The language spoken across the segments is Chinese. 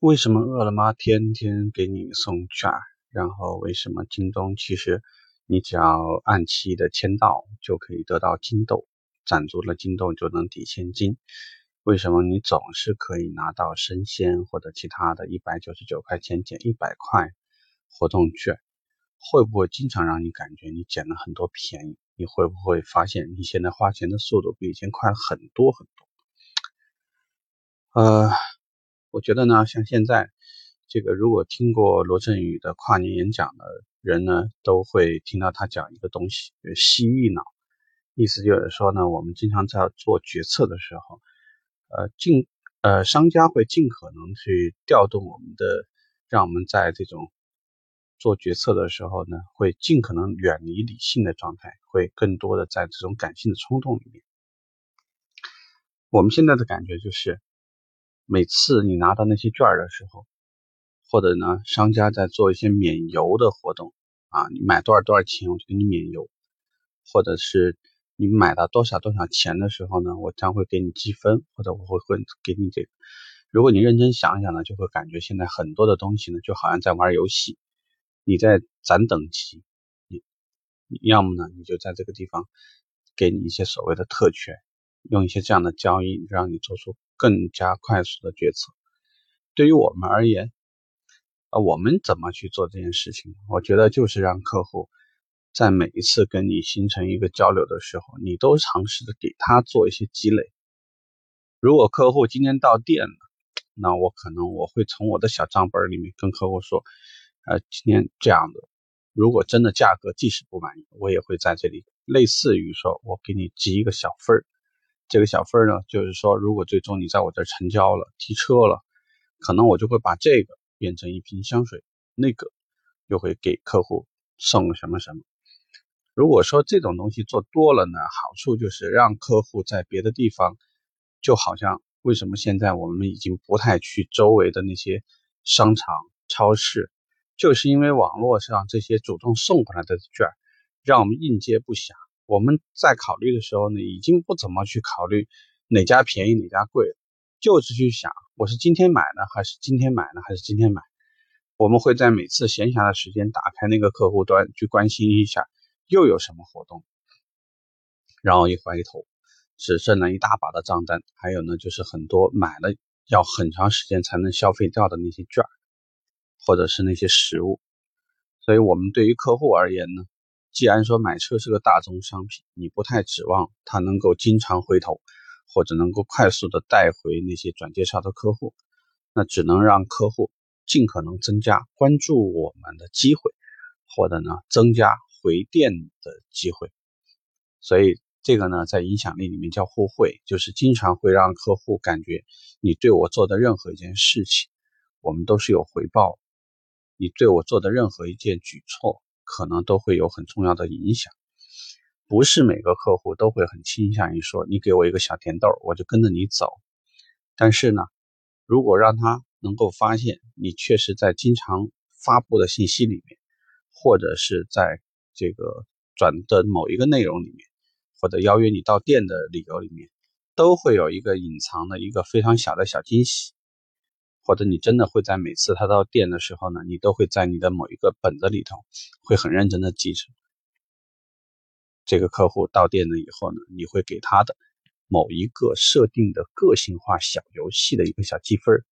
为什么饿了么天天给你送券？然后为什么京东其实你只要按期的签到就可以得到金豆，攒足了金豆就能抵现金？为什么你总是可以拿到生鲜或者其他的一百九十九块钱减一百块活动券？会不会经常让你感觉你捡了很多便宜？你会不会发现你现在花钱的速度比以前快了很多很多？呃。我觉得呢，像现在这个，如果听过罗振宇的跨年演讲的人呢，都会听到他讲一个东西，就是蜥蜴脑。意思就是说呢，我们经常在做决策的时候，呃，尽呃，商家会尽可能去调动我们的，让我们在这种做决策的时候呢，会尽可能远离理性的状态，会更多的在这种感性的冲动里面。我们现在的感觉就是。每次你拿到那些券的时候，或者呢，商家在做一些免邮的活动啊，你买多少多少钱我就给你免邮，或者是你买到多少多少钱的时候呢，我将会给你积分，或者我会会给你这个。如果你认真想一想呢，就会感觉现在很多的东西呢，就好像在玩游戏，你在攒等级，你要么呢，你就在这个地方给你一些所谓的特权，用一些这样的交易让你做出。更加快速的决策，对于我们而言，啊，我们怎么去做这件事情？我觉得就是让客户在每一次跟你形成一个交流的时候，你都尝试着给他做一些积累。如果客户今天到店了，那我可能我会从我的小账本里面跟客户说，呃，今天这样的，如果真的价格即使不满意，我也会在这里类似于说我给你积一个小分儿。这个小份呢，就是说，如果最终你在我这儿成交了、提车了，可能我就会把这个变成一瓶香水，那个又会给客户送什么什么。如果说这种东西做多了呢，好处就是让客户在别的地方，就好像为什么现在我们已经不太去周围的那些商场、超市，就是因为网络上这些主动送过来的券，让我们应接不暇。我们在考虑的时候呢，已经不怎么去考虑哪家便宜哪家贵了，就是去想我是今天买呢，还是今天买呢，还是今天买。我们会在每次闲暇的时间打开那个客户端去关心一下又有什么活动，然后一回头只剩了一大把的账单，还有呢就是很多买了要很长时间才能消费掉的那些券，或者是那些实物。所以我们对于客户而言呢。既然说买车是个大宗商品，你不太指望他能够经常回头，或者能够快速的带回那些转介绍的客户，那只能让客户尽可能增加关注我们的机会，或者呢增加回店的机会。所以这个呢在影响力里面叫互惠，就是经常会让客户感觉你对我做的任何一件事情，我们都是有回报。你对我做的任何一件举措。可能都会有很重要的影响，不是每个客户都会很倾向于说你给我一个小甜豆，我就跟着你走。但是呢，如果让他能够发现你确实在经常发布的信息里面，或者是在这个转的某一个内容里面，或者邀约你到店的理由里面，都会有一个隐藏的一个非常小的小惊喜。或者你真的会在每次他到店的时候呢，你都会在你的某一个本子里头，会很认真的记着这个客户到店了以后呢，你会给他的某一个设定的个性化小游戏的一个小积分。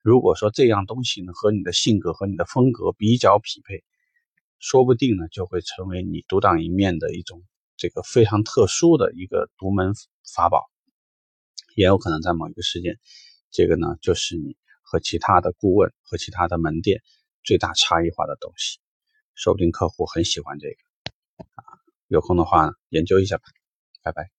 如果说这样东西呢和你的性格和你的风格比较匹配，说不定呢就会成为你独当一面的一种这个非常特殊的一个独门法宝，也有可能在某一个时间，这个呢就是你。和其他的顾问和其他的门店最大差异化的东西，说不定客户很喜欢这个。啊，有空的话研究一下吧，拜拜。